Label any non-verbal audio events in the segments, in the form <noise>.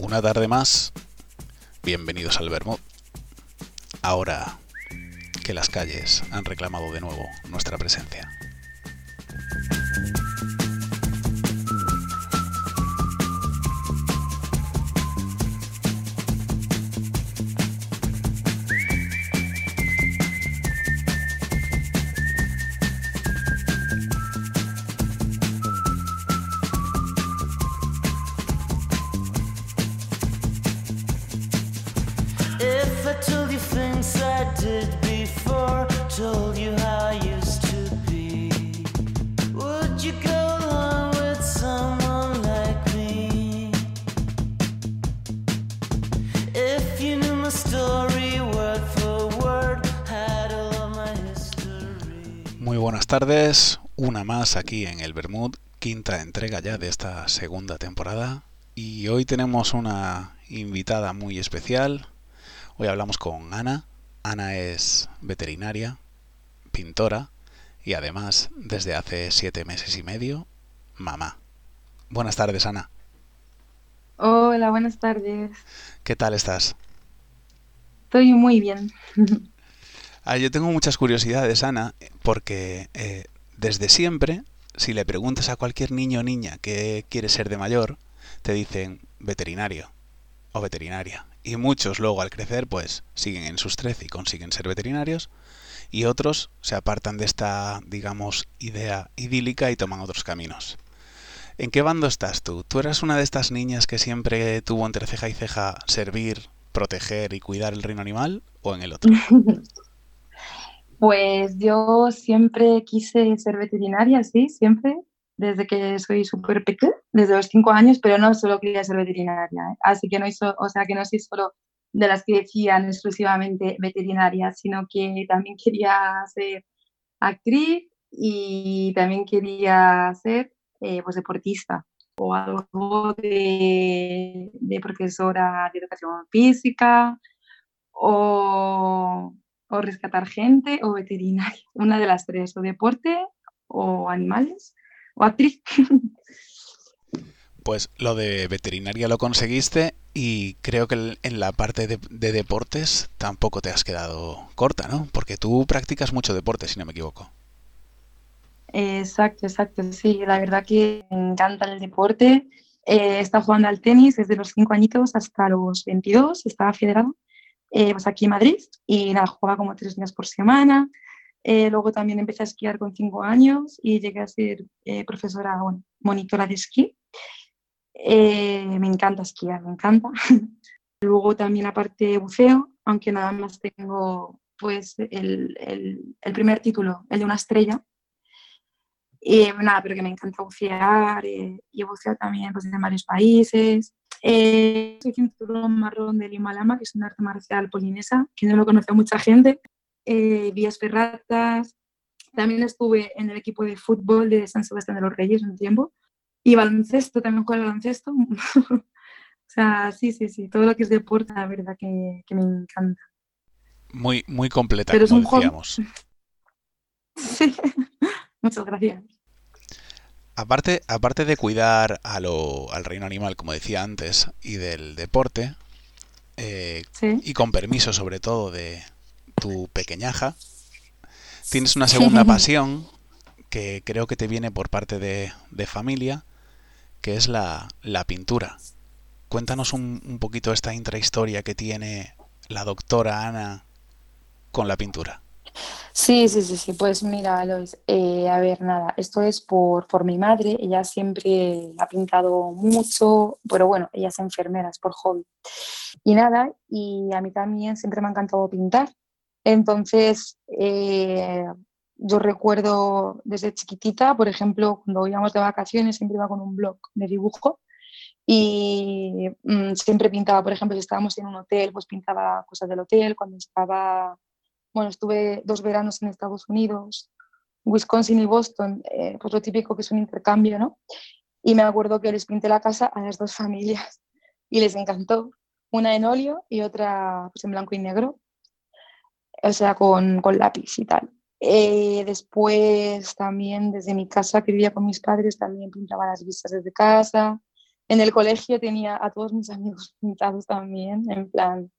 una tarde más, bienvenidos al Bermud. Ahora que las calles han reclamado de nuevo nuestra presencia. Tardes, una más aquí en el Bermud, quinta entrega ya de esta segunda temporada. Y hoy tenemos una invitada muy especial. Hoy hablamos con Ana. Ana es veterinaria, pintora y además desde hace siete meses y medio, mamá. Buenas tardes, Ana. Hola, buenas tardes. ¿Qué tal estás? Estoy muy bien. <laughs> Ah, yo tengo muchas curiosidades, Ana, porque eh, desde siempre, si le preguntas a cualquier niño o niña qué quiere ser de mayor, te dicen veterinario o veterinaria. Y muchos luego al crecer, pues siguen en sus trece y consiguen ser veterinarios, y otros se apartan de esta, digamos, idea idílica y toman otros caminos. ¿En qué bando estás tú? ¿Tú eras una de estas niñas que siempre tuvo entre ceja y ceja servir, proteger y cuidar el reino animal o en el otro? <laughs> Pues yo siempre quise ser veterinaria, sí, siempre, desde que soy súper pequeña, desde los cinco años, pero no solo quería ser veterinaria. ¿eh? Así que no hizo, o sea, que no soy solo de las que decían exclusivamente veterinaria, sino que también quería ser actriz y también quería ser eh, pues deportista o algo de, de profesora de educación física o o rescatar gente o veterinaria, <laughs> una de las tres, o deporte o animales o actriz. <laughs> Pues lo de veterinaria lo conseguiste y creo que en la parte de, deportes tampoco te has quedado corta, ¿no? Porque tú practicas mucho deporte, si no me equivoco. Exacto, exacto. Sí, la verdad que me encanta el deporte. Eh, he estado jugando al tenis desde los 5 añitos hasta los 22, estaba federado eh, pues aquí en Madrid y nada, jugaba como tres días por semana. Eh, luego también empecé a esquiar con cinco años y llegué a ser eh, profesora, bueno, monitora de esquí. me encanta esquiar, me encanta. <laughs> luego también aparte buceo, aunque nada más tengo pues el, el, el primer título, el de una estrella. Y nada, pero que me encanta bucear y he buceado también pues, en varios países. Eh, soy cinturón marrón del Himalama, que es un arte marcial polinesa, que no lo conoce mucha gente. Eh, vías ferratas. También estuve en el equipo de fútbol de San Sebastián de los Reyes un tiempo. Y baloncesto, también juego baloncesto. <laughs> o sea, sí, sí, sí. Todo lo que es deporte, la verdad que, me encanta. Muy, muy completa, Pero como decíamos. <laughs> sí, muchas gracias. Aparte, aparte de cuidar a lo, al reino animal, como decía antes, y del deporte, eh, y con permiso sobre todo de tu pequeñaja, tienes una segunda <laughs> pasión que creo que te viene por parte de, familia, que es la, la pintura. Cuéntanos un, un poquito esta intrahistoria que tiene la doctora Ana con la pintura. Sí, sí, sí, sí. Pues mira, Lois, eh, a ver, nada, esto es por, por mi madre. Ella siempre ha pintado mucho, pero bueno, ella es enfermera, es por hobby. Y nada, y a mí también siempre me ha encantado pintar. Entonces, eh, yo recuerdo desde chiquitita, por ejemplo, cuando íbamos de vacaciones, siempre iba con un blog de dibujo y mm, siempre pintaba, por ejemplo, si estábamos en un hotel, pues pintaba cosas del hotel, cuando estaba bueno, estuve dos veranos en Estados Unidos, Wisconsin y Boston, eh, pues lo típico que es un intercambio, ¿no? Y me acuerdo que les pinté la casa a las dos familias y les encantó. Una en óleo y otra pues, en blanco y negro, o sea, con, con lápiz y tal. Eh, después también desde mi casa, que vivía con mis padres, también pintaba las vistas desde casa. En el colegio tenía a todos mis amigos pintados también, en plan,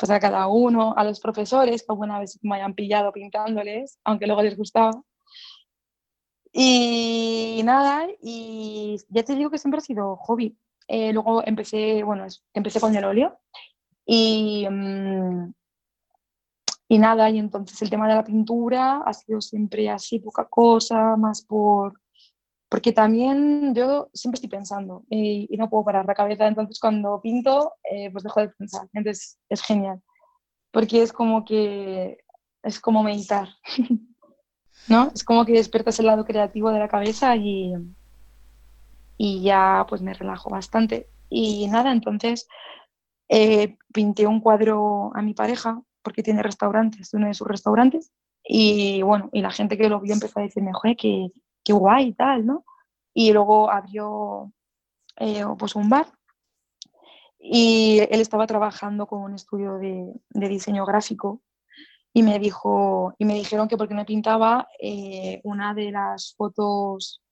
pues a cada uno, a los profesores que alguna vez me hayan pillado pintándoles, aunque luego les gustaba. Y nada, y ya te digo que siempre ha sido hobby. Eh, luego empecé, bueno, empecé con el óleo y, mm, y nada, y entonces el tema de la pintura ha sido siempre así, poca cosa, más por... Porque también yo siempre estoy pensando y, no puedo parar la cabeza, entonces cuando pinto, eh, pues dejo de pensar. Entonces es genial, porque es como que es como meditar. <laughs> ¿no? Es como que despiertas el lado creativo de la cabeza y, y ya pues me relajo bastante. Y nada, entonces eh, pinté un cuadro a mi pareja porque tiene restaurantes, uno de sus restaurantes. Y bueno, y la gente que lo vio empezó a decirme, joder, qué, qué guay y tal, ¿no? Y luego abrió eh, pues un bar y él estaba trabajando con un estudio de, diseño gráfico y me dijo y me dijeron que porque no pintaba eh, una de las fotos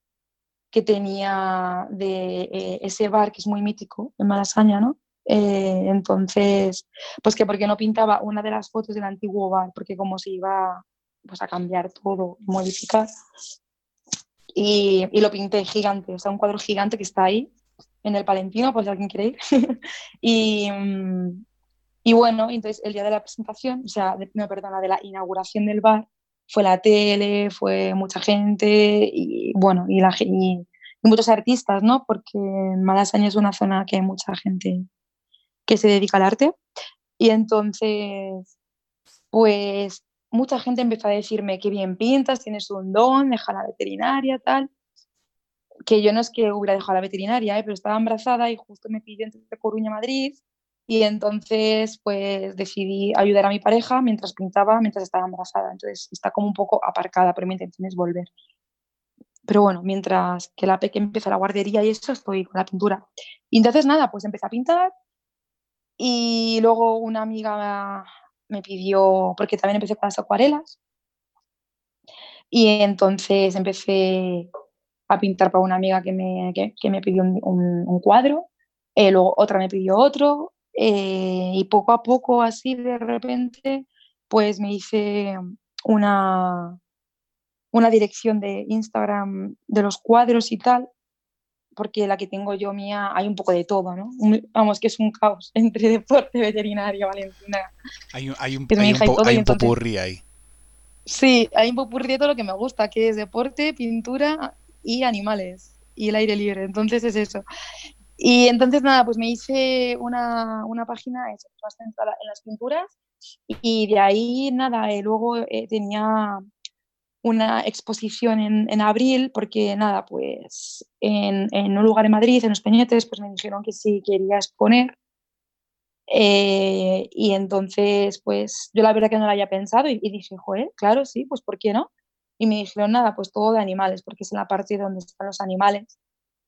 que tenía de eh, ese bar que es muy mítico en Malasaña, ¿no? Entonces, pues que porque no pintaba una de las fotos del antiguo bar, porque como se iba pues, a cambiar todo, modificar. Y, y, lo pinté gigante, o sea, un cuadro gigante que está ahí en el Palentino, por si alguien quiere ir. <laughs> y, mm, y bueno, entonces el día de la presentación, o sea, no, perdona, de la inauguración del bar, fue la tele, fue mucha gente y bueno, y, la, y, muchos artistas, ¿no? Porque Malasaña es una zona que hay mucha gente que se dedica al arte. Y entonces, pues mucha gente empezó a decirme que bien pintas, tienes un don, deja la veterinaria, tal. Que yo no es que hubiera dejado la veterinaria, ¿eh? pero estaba embarazada y justo me pidió entre Coruña Madrid y entonces, pues decidí ayudar a mi pareja mientras pintaba, mientras estaba embarazada. Entonces, está como un poco aparcada, pero mi intención es volver. Pero bueno, mientras que la peque empieza la guardería y eso, estoy con la pintura. Y entonces, nada, pues empecé a pintar. Y luego una amiga me pidió, porque también empecé con las acuarelas. Y entonces empecé a pintar para una amiga que me, que, me pidió un, cuadro. Eh, luego otra me pidió otro eh, y poco a poco, así de repente, pues me hice una, una dirección de Instagram de los cuadros y tal, porque la que tengo yo mía hay un poco de todo, ¿no? vamos, que es un caos <laughs> entre deporte, veterinario, Valentina. Hay un, hay un, hay un, hay un popurrí ahí. Sí, hay un popurrí de todo lo que me gusta, que es deporte, pintura y animales y el aire libre. Entonces es eso. Y entonces, nada, pues me hice una, una página más centrada en las pinturas y de ahí, nada, eh, luego eh, tenía una exposición en, en, abril porque, nada, pues en, en, un lugar en Madrid, en Los Peñetes, pues me dijeron que sí quería exponer. Eh, y entonces, pues yo la verdad que no lo había pensado y, dije, joder, claro, sí, pues ¿por qué no? Y me dijeron, nada, pues todo de animales, porque es en la parte donde están los animales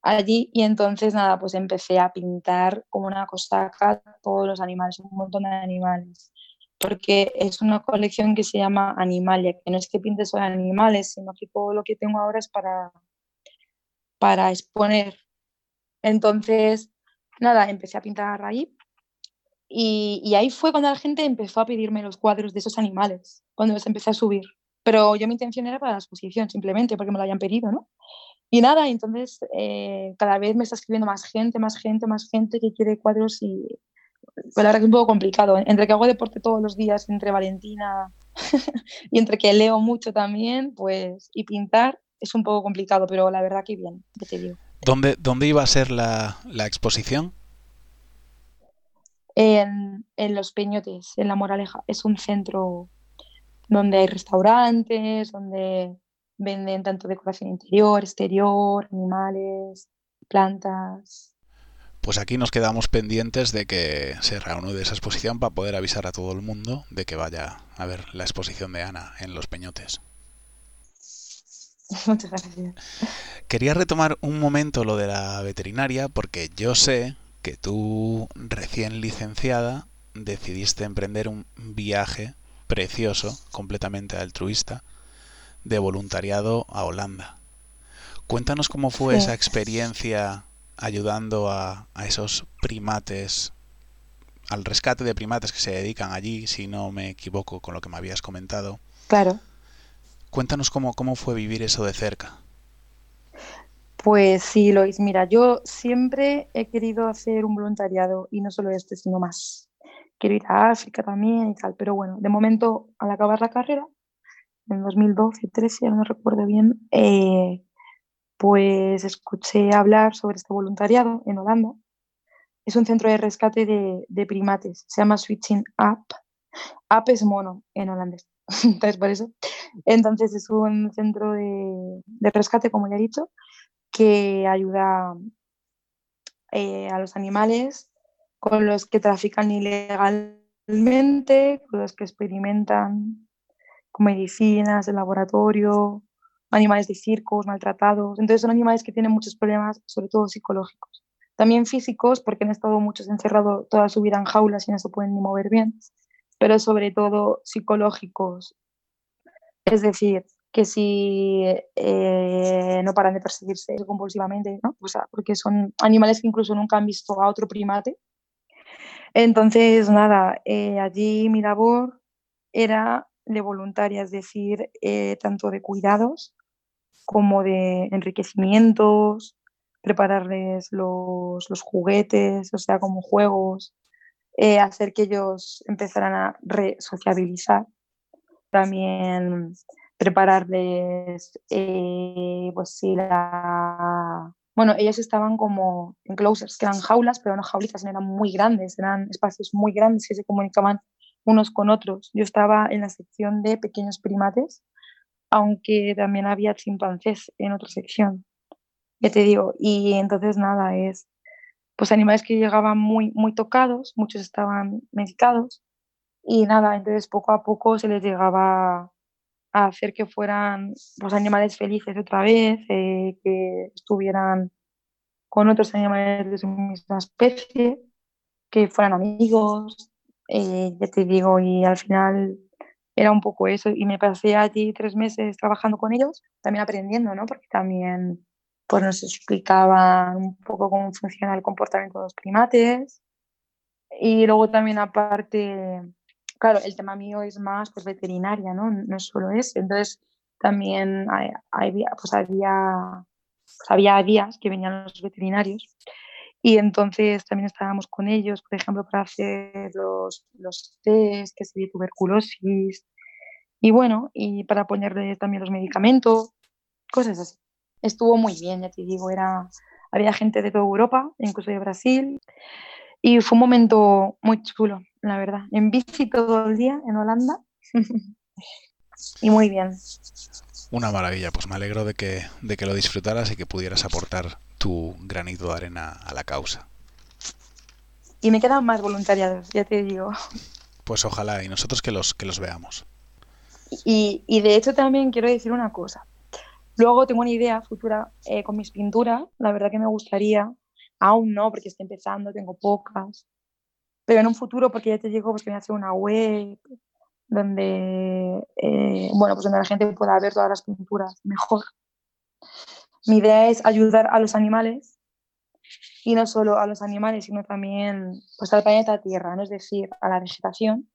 allí y entonces nada, pues empecé a pintar como una cosaca todos los animales, un montón de animales, porque es una colección que se llama Animalia, que no es que pinte solo animales, sino que todo lo que tengo ahora es para, para exponer. Entonces, nada, empecé a pintar ahí y, y ahí fue cuando la gente empezó a pedirme los cuadros de esos animales, cuando los empecé a subir. Pero yo mi intención era para la exposición, simplemente porque me lo hayan pedido, ¿no? Y nada, entonces eh, cada vez me está escribiendo más gente, más gente, más gente que quiere cuadros y la verdad que es un poco complicado. Entre que hago deporte todos los días, entre Valentina <laughs> y entre que leo mucho también, pues y pintar es un poco complicado, pero la verdad que bien, te digo. ¿Dónde, ¿Dónde iba a ser la, la exposición? En, en, Los Peñotes, en La Moraleja. Es un centro donde hay restaurantes, donde Venden tanto decoración interior, exterior, animales, plantas. Pues aquí nos quedamos pendientes de que se reúne esa exposición para poder avisar a todo el mundo de que vaya a ver la exposición de Ana en Los Peñotes. <laughs> Muchas gracias. Quería retomar un momento lo de la veterinaria porque yo sé que tú, recién licenciada, decidiste emprender un viaje precioso, completamente altruista, de voluntariado a Holanda. Cuéntanos cómo fue esa experiencia ayudando a, a esos primates, al rescate de primates que se dedican allí, si no me equivoco con lo que me habías comentado. Claro. Cuéntanos cómo, cómo fue vivir eso de cerca. Pues sí, Lois, mira, yo siempre he querido hacer un voluntariado y no solo este, sino más. Quiero ir a África también y tal, pero bueno, de momento, al acabar la carrera, en 2012, 13, ya no recuerdo bien, eh, pues escuché hablar sobre este voluntariado en Holanda. Es un centro de rescate de, primates, se llama Switching Up. Up es mono en holandés, <laughs> entonces por eso. Entonces es un centro de, rescate, como ya he dicho, que ayuda eh, a los animales con los que trafican ilegalmente, con los que experimentan con medicinas de laboratorio, animales de circos maltratados. Entonces son animales que tienen muchos problemas, sobre todo psicológicos. También físicos, porque han estado muchos encerrados toda su vida en jaulas y no se pueden ni mover bien, pero sobre todo psicológicos. Es decir, que si eh, no paran de perseguirse compulsivamente, ¿no? O sea, porque son animales que incluso nunca han visto a otro primate. Entonces, nada, eh, allí mi labor era de voluntaria, es decir, eh, tanto de cuidados como de enriquecimientos, prepararles los, los juguetes, o sea, como juegos, hacer que ellos empezaran a resociabilizar. También prepararles, eh, pues sí, la... Bueno, ellos estaban como en closers, que eran jaulas, pero no jaulitas, eran muy grandes, eran espacios muy grandes que se comunicaban unos con otros. Yo estaba en la sección de pequeños primates, aunque también había chimpancés en otra sección, ya te digo, y entonces nada, es pues animales que llegaban muy, muy tocados, muchos estaban medicados, y nada, entonces poco a poco se les llegaba a hacer que fueran pues, animales felices otra vez, eh, que estuvieran con otros animales de su misma especie, que fueran amigos, eh, ya te digo, y al final era un poco eso. Y me pasé allí tres meses trabajando con ellos, también aprendiendo, ¿no? Porque también pues, nos explicaban un poco cómo funciona el comportamiento de los primates. Y luego también aparte claro, el tema mío es más pues, veterinaria, ¿no? No solo eso. Entonces, también hay, pues, había, pues, había días que venían los veterinarios y entonces también estábamos con ellos, por ejemplo, para hacer los, los test, que sería tuberculosis, y bueno, y para ponerle también los medicamentos, cosas así. Estuvo muy bien, ya te digo, era, había gente de toda Europa, incluso de Brasil, y fue un momento muy chulo, la verdad. En bici todo el día en Holanda. <laughs> y muy bien. Una maravilla, pues me alegro de que, de que lo disfrutaras y que pudieras aportar tu granito de arena a la causa. Y me quedan más voluntariados, ya te digo. Pues ojalá, y nosotros que los, que los veamos. Y, y de hecho también quiero decir una cosa. Luego tengo una idea futura eh, con mis pinturas, la verdad que me gustaría Aún no, porque estoy empezando, tengo pocas. Pero en un futuro, porque ya te digo, pues que voy a hacer una web donde, eh, bueno, pues donde la gente pueda ver todas las pinturas mejor. Mi idea es ayudar a los animales y no solo a los animales, sino también pues, al planeta Tierra, ¿no? es decir, a la vegetación,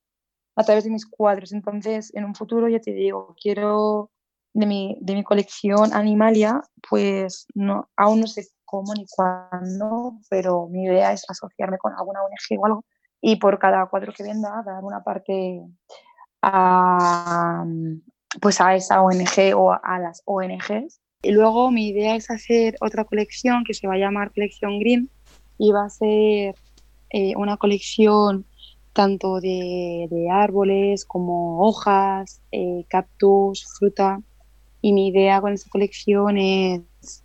a través de mis cuadros. Entonces, en un futuro, ya te digo, quiero de mi, de mi colección Animalia, pues no, aún no sé cómo ni cuándo, pero mi idea es asociarme con alguna ONG o algo y por cada cuadro que venda dar una parte a, pues a esa ONG o a las ONGs. Y luego mi idea es hacer otra colección que se va a llamar Colección Green y va a ser eh, una colección tanto de, árboles como hojas, eh, cactus, fruta. Y mi idea con esta colección es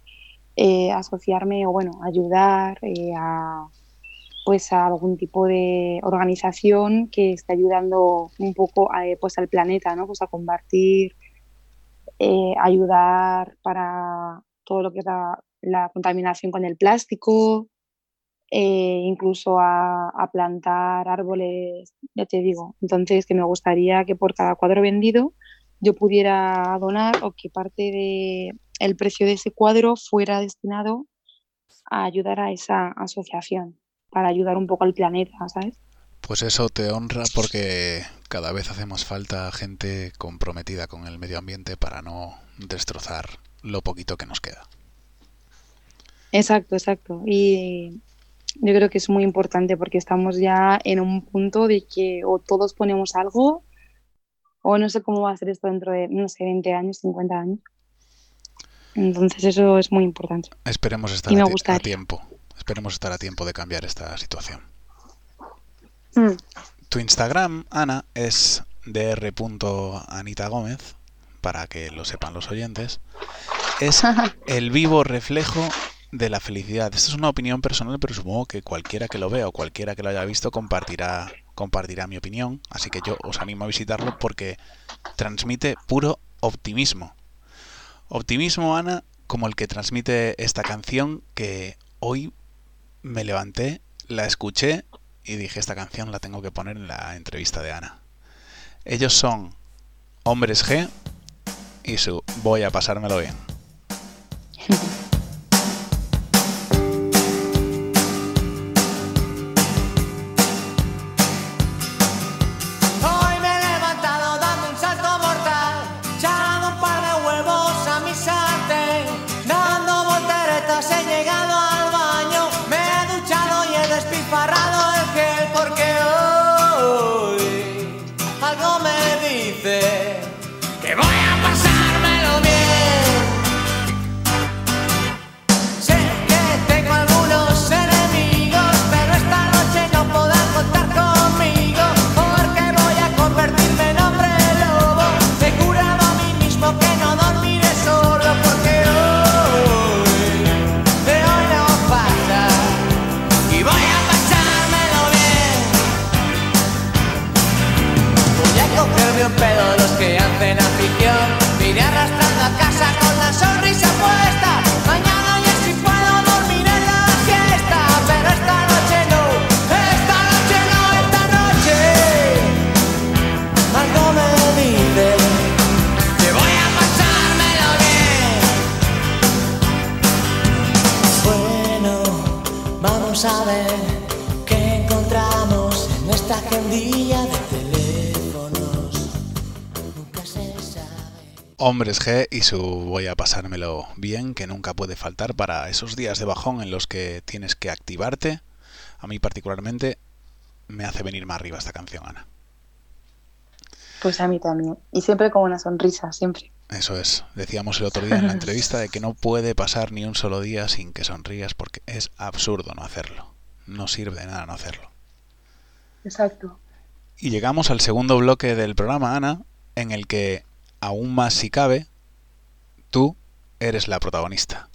eh, asociarme o bueno, ayudar a pues a algún tipo de organización que esté ayudando un poco a, pues al planeta, ¿no? Pues a combatir, eh, ayudar para todo lo que es la, contaminación con el plástico, incluso a, plantar árboles, ya te digo. Entonces, que me gustaría que por cada cuadro vendido yo pudiera donar o que parte de, el precio de ese cuadro fuera destinado a ayudar a esa asociación, para ayudar un poco al planeta, ¿sabes? Pues eso te honra porque cada vez hace más falta gente comprometida con el medio ambiente para no destrozar lo poquito que nos queda. Exacto, exacto. Y yo creo que es muy importante porque estamos ya en un punto de que o todos ponemos algo o no sé cómo va a ser esto dentro de, no sé, 20 años, 50 años. Entonces eso es muy importante. Esperemos estar a, tiempo. Esperemos estar a tiempo de cambiar esta situación. Mm. Tu Instagram, Ana, es dr.anitagómez, para que lo sepan los oyentes. Es <laughs> el vivo reflejo de la felicidad. Esta es una opinión personal, pero supongo que cualquiera que lo vea o cualquiera que lo haya visto compartirá, compartirá mi opinión. Así que yo os animo a visitarlo porque transmite puro optimismo. Optimismo, Ana, como el que transmite esta canción que hoy me levanté, la escuché y dije, esta canción la tengo que poner en la entrevista de Ana. Ellos son Hombres G y su Voy a pasármelo bien. <laughs> Hombres G y su voy a pasármelo bien, que nunca puede faltar para esos días de bajón en los que tienes que activarte. A mí particularmente me hace venir más arriba esta canción, Ana. Pues a mí también. Y siempre con una sonrisa, siempre. Eso es. Decíamos el otro día en la <laughs> entrevista de que no puede pasar ni un solo día sin que sonrías porque es absurdo no hacerlo. No sirve de nada no hacerlo. Exacto. Y llegamos al segundo bloque del programa, Ana, en el que aún más si cabe, tú eres la protagonista.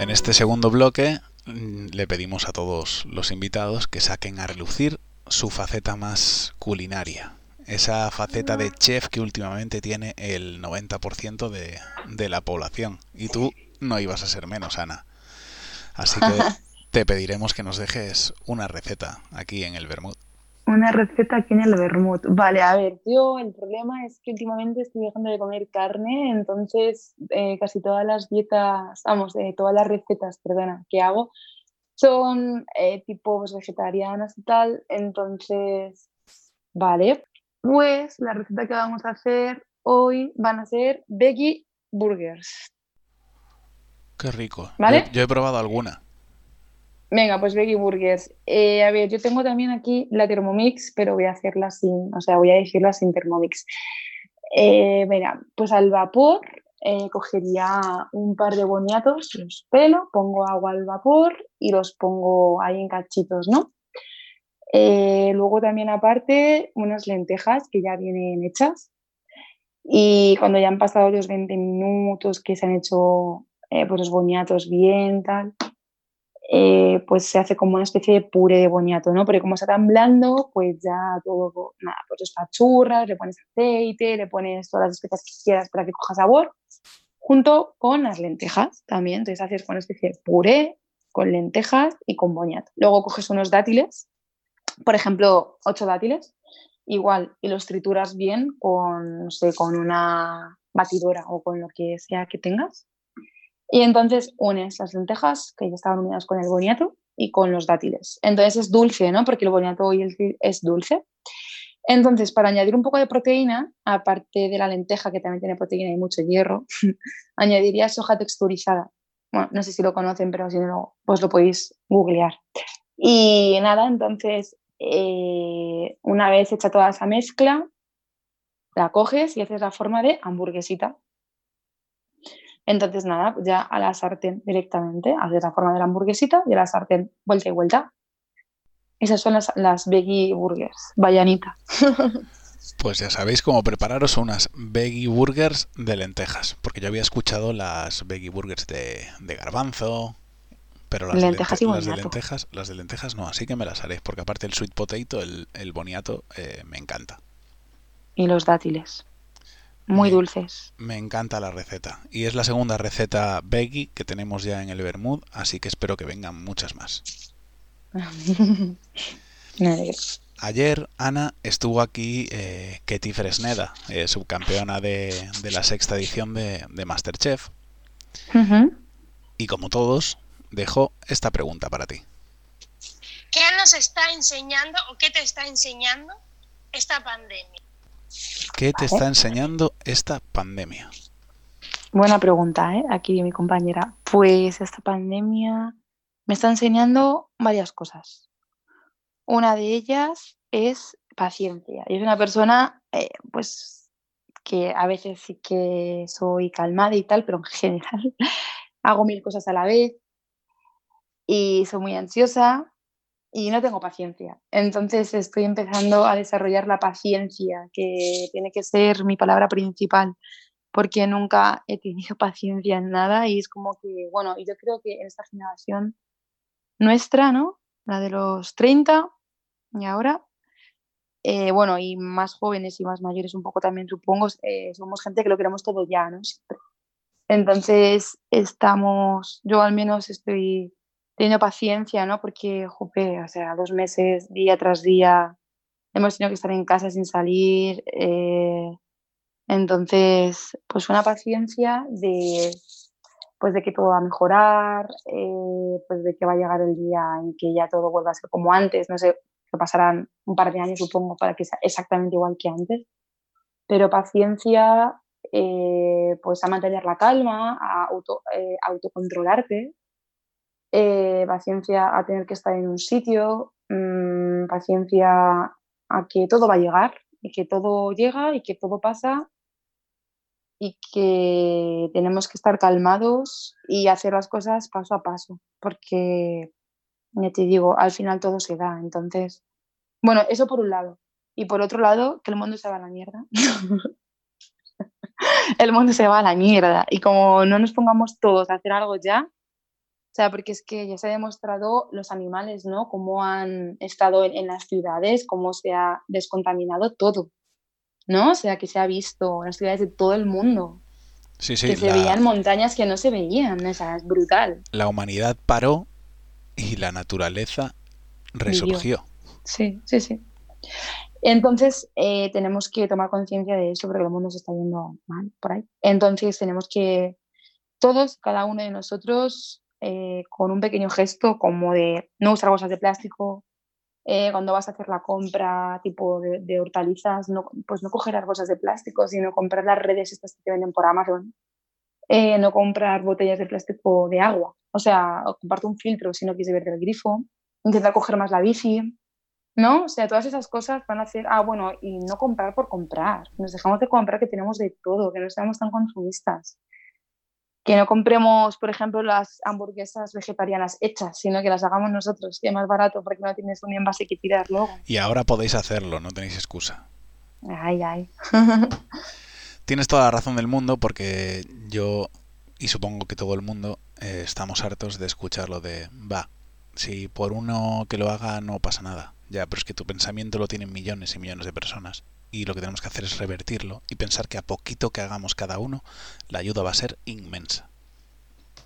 En este segundo bloque mm, le pedimos a todos los invitados que saquen a relucir su faceta más culinaria. Esa faceta de chef que últimamente tiene el 90% de, de la población. Y tú no ibas a ser menos, Ana. Así que <laughs> te pediremos que nos dejes una receta aquí en el Bermud. Una receta aquí en el Bermud. Vale, a ver, yo el problema es que últimamente estoy dejando de comer carne, entonces eh, casi todas las dietas, vamos, eh, todas las recetas, perdona, que hago son eh, tipos vegetarianas y tal. Entonces, vale, pues la receta que vamos a hacer hoy van a ser veggie burgers. Qué rico. ¿Vale? Yo, he probado alguna. Venga, pues veggie burgers. Eh, a ver, yo tengo también aquí la Thermomix, pero voy a hacerla sin, o sea, voy a decirla sin Thermomix. Eh, mira, pues al vapor eh, cogería un par de boniatos, los pelo, pongo agua al vapor y los pongo ahí en cachitos, ¿no? Eh, luego también aparte unas lentejas que ya vienen hechas y cuando ya han pasado los 20 minutos que se han hecho eh, pues los boniatos bien, tal, eh, pues se hace como una especie de puré de boniato, ¿no? Pero como está tan blando, pues ya todo, nada, pues los pachurras, le pones aceite, le pones todas las especias que quieras para que coja sabor, junto con las lentejas también. Entonces haces una especie de puré con lentejas y con boniato. Luego coges unos dátiles, por ejemplo, ocho dátiles, igual, y los trituras bien con, no sé, con una batidora o con lo que sea que tengas. Y entonces unes las lentejas que ya estaban unidas con el boniato y con los dátiles. Entonces es dulce, ¿no? Porque el boniato y el es dulce. Entonces, para añadir un poco de proteína, aparte de la lenteja, que también tiene proteína y mucho hierro, <laughs> añadiría soja texturizada. Bueno, no sé si lo conocen, pero si no, pues lo podéis googlear. Y nada, entonces, eh, una vez hecha toda esa mezcla, la coges y haces la forma de hamburguesita. Entonces, nada, ya a la sartén directamente, haces la forma de la hamburguesita y a la sartén vuelta y vuelta. Esas son las, las veggie burgers, vallanita. <laughs> Pues ya sabéis cómo prepararos unas veggie burgers de lentejas, porque yo había escuchado las veggie burgers de, garbanzo, pero las, lentejas de las de lentejas, las de lentejas no, así que me las haré, porque aparte el sweet potato, el, boniato, eh, me encanta. Y los dátiles, muy dulces. Me encanta la receta, y es la segunda receta veggie que tenemos ya en el Bermud, así que espero que vengan muchas más. <laughs> Ayer, Ana, estuvo aquí eh, Ketty Fresneda, eh, subcampeona de, la sexta edición de, Masterchef. Y como todos, dejó esta pregunta para ti. ¿Qué nos está enseñando o qué te está enseñando esta pandemia? ¿Qué te está enseñando esta pandemia? Buena pregunta, ¿eh? Aquí mi compañera. Pues esta pandemia me está enseñando varias cosas. Una de ellas es paciencia. Y es una persona, eh, pues, que a veces sí que soy calmada y tal, pero en <laughs> general hago mil cosas a la vez y soy muy ansiosa y no tengo paciencia. Entonces estoy empezando a desarrollar la paciencia, que tiene que ser mi palabra principal, porque nunca he tenido <laughs> paciencia en nada y es como que, bueno, yo creo que en esta generación nuestra, ¿no? La de los 30 y ahora. Eh, bueno, y más jóvenes y más mayores un poco también, supongo, eh, somos gente que lo queremos todo ya, ¿no? Entonces, estamos, yo al menos estoy teniendo paciencia, ¿no? Porque, jope, o sea, dos meses, día tras día, hemos tenido que estar en casa sin salir. Eh, entonces, pues una paciencia de pues de que todo va a mejorar, eh, pues de que va a llegar el día en que ya todo vuelva a ser como antes, no sé, que pasarán un par de años supongo para que sea exactamente igual que antes, pero paciencia eh, pues a mantener la calma, a auto, eh, autocontrolarte, paciencia a tener que estar en un sitio, mm, paciencia a que todo va a llegar y que todo llega y que todo pasa y que tenemos que estar calmados y hacer las cosas paso a paso, porque, ya te digo, al final todo se da. Entonces, bueno, eso por un lado. Y por otro lado, que el mundo se va a la mierda. <laughs> el mundo se va a la mierda. Y como no nos pongamos todos a hacer algo ya, o sea, porque es que ya se ha demostrado los animales, ¿no? Cómo han estado en, en las ciudades, cómo se ha descontaminado todo. ¿no? O sea, que se ha visto en las ciudades de todo el mundo. Sí, sí, que se veían montañas que no se veían, o sea, es brutal. La humanidad paró y la naturaleza resurgió. Sí, sí, sí. Entonces, eh, tenemos que tomar conciencia de eso porque el mundo se está yendo mal por ahí. Entonces, tenemos que todos, cada uno de nosotros, eh, con un pequeño gesto como de no usar bolsas de plástico, eh, cuando vas a hacer la compra tipo de, hortalizas, no, pues no coger las bolsas de plástico, sino comprar las redes estas que te venden por Amazon. Eh, no comprar botellas de plástico de agua, o sea, comparte un filtro si no quieres beber del grifo, intentar coger más la bici, ¿no? O sea, todas esas cosas van a hacer, ah, bueno, y no comprar por comprar, nos dejamos de comprar que tenemos de todo, que no seamos tan consumistas que no compremos, por ejemplo, las hamburguesas vegetarianas hechas, sino que las hagamos nosotros, que es más barato porque no tienes un envase que tirar luego. Y ahora podéis hacerlo, no tenéis excusa. Ay, ay. <laughs> tienes toda la razón del mundo porque yo, y supongo que todo el mundo, eh, estamos hartos de escuchar lo de, va, Si por uno que lo haga no pasa nada. Ya, pero es que tu pensamiento lo tienen millones y millones de personas. Y lo que tenemos que hacer es revertirlo y pensar que a poquito que hagamos cada uno, la ayuda va a ser inmensa.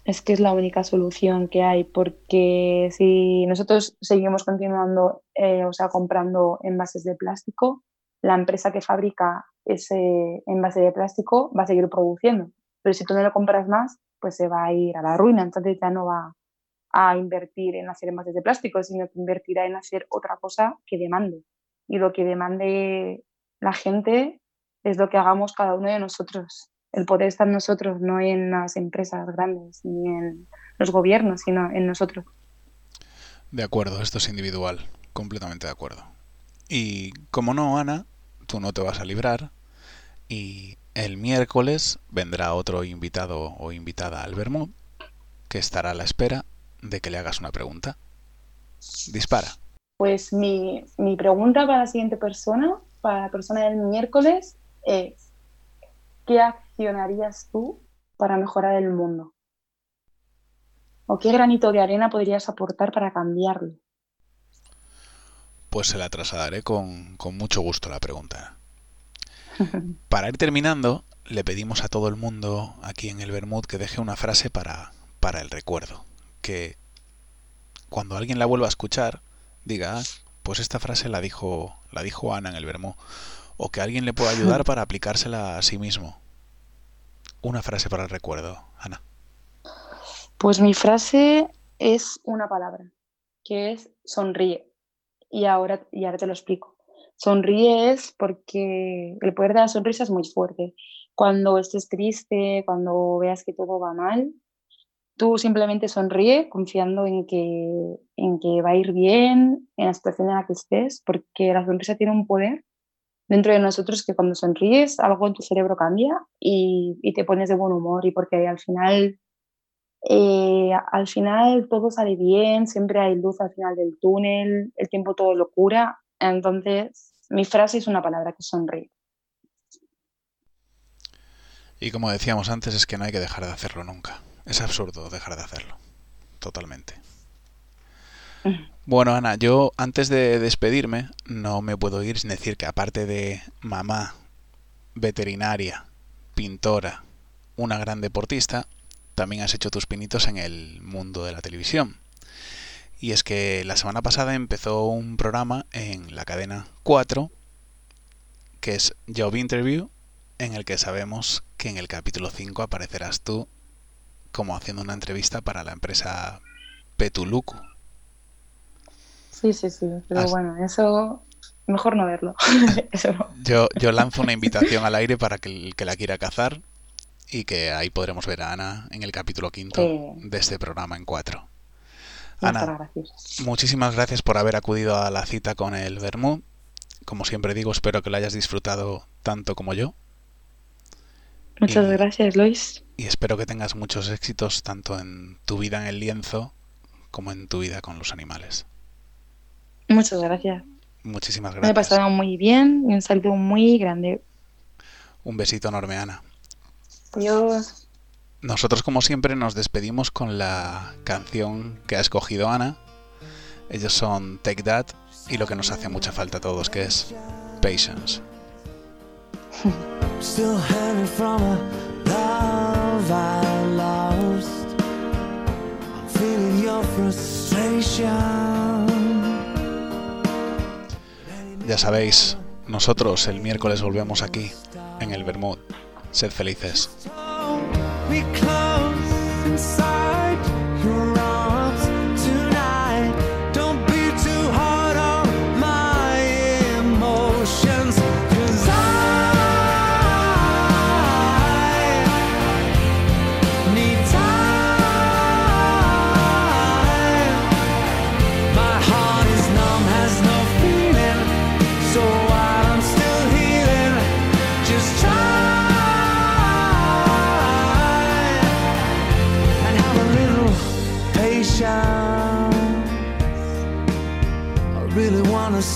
Es que es la única solución que hay, porque si nosotros seguimos continuando, eh, o sea, comprando envases de plástico, la empresa que fabrica ese envase de plástico va a seguir produciendo. Pero si tú no lo compras más, pues se va a ir a la ruina. Entonces ya no va a invertir en hacer envases de plástico, sino que invertirá en hacer otra cosa que demande. Y lo que demande la gente es lo que hagamos cada uno de nosotros el poder está en nosotros, no en las empresas grandes ni en los gobiernos, sino en nosotros. De acuerdo, esto es individual, completamente de acuerdo. Y como no, Ana, tú no te vas a librar y el miércoles vendrá otro invitado o invitada al Bermud que estará a la espera de que le hagas una pregunta. Dispara. Pues mi, mi pregunta para la siguiente persona, para la persona del miércoles, es ¿qué accionarías tú para mejorar el mundo? ¿O qué granito de arena podrías aportar para cambiarlo? Pues se la trasladaré con, con mucho gusto la pregunta. <laughs> Para ir terminando, le pedimos a todo el mundo aquí en el Bermud que deje una frase para, para el recuerdo. Que cuando alguien la vuelva a escuchar, diga, ah, pues esta frase la dijo, la dijo Ana en el Bermud o que alguien le pueda ayudar <laughs> para aplicársela a sí mismo. Una frase para el recuerdo, Ana. Pues mi frase es una palabra, que es sonríe. Y ahora, y ahora te lo explico. Sonríe es porque el poder de la sonrisa es muy fuerte. Cuando estés triste, cuando veas que todo va mal, tú simplemente sonríe confiando en que, en que va a ir bien en la situación en la que estés, porque la sonrisa tiene un poder dentro de nosotros que cuando sonríes algo en tu cerebro cambia y, te pones de buen humor y porque al final eh, al final todo sale bien, siempre hay luz al final del túnel, el tiempo todo lo cura. Entonces, mi frase es una palabra que sonríe. Y como decíamos antes, es que no hay que dejar de hacerlo nunca. Es absurdo dejar de hacerlo. Totalmente. Bueno, Ana, yo antes de despedirme no me puedo ir sin decir que aparte de mamá, veterinaria, pintora, una gran deportista, también has hecho tus pinitos en el mundo de la televisión. Y es que la semana pasada empezó un programa en la cadena 4 que es Job Interview, en el que sabemos que en el capítulo 5 aparecerás tú como haciendo una entrevista para la empresa Petuluku. Sí, sí, sí, pero bueno, eso mejor no verlo. <laughs> Yo, yo lanzo una invitación al aire para que el que la quiera cazar y que ahí podremos ver a Ana en el capítulo quinto de este programa en cuatro. Ana, muchísimas gracias por haber acudido a la cita con el Bermú. Como siempre digo, espero que lo hayas disfrutado tanto como yo. Muchas gracias, Luis. Y espero que tengas muchos éxitos tanto en tu vida en el lienzo como en tu vida con los animales. Muchas gracias. Muchísimas gracias. Me he pasado muy bien y un saludo muy grande. Un besito enorme, Ana. Adiós. Nosotros, como siempre, nos despedimos con la canción que ha escogido Ana. Ellos son Take That y lo que nos hace mucha falta a todos, que es Patience. <laughs> Still from a love I lost. feeling your frustration. Ya sabéis, nosotros el miércoles volvemos aquí, en el Bermud. Sed felices.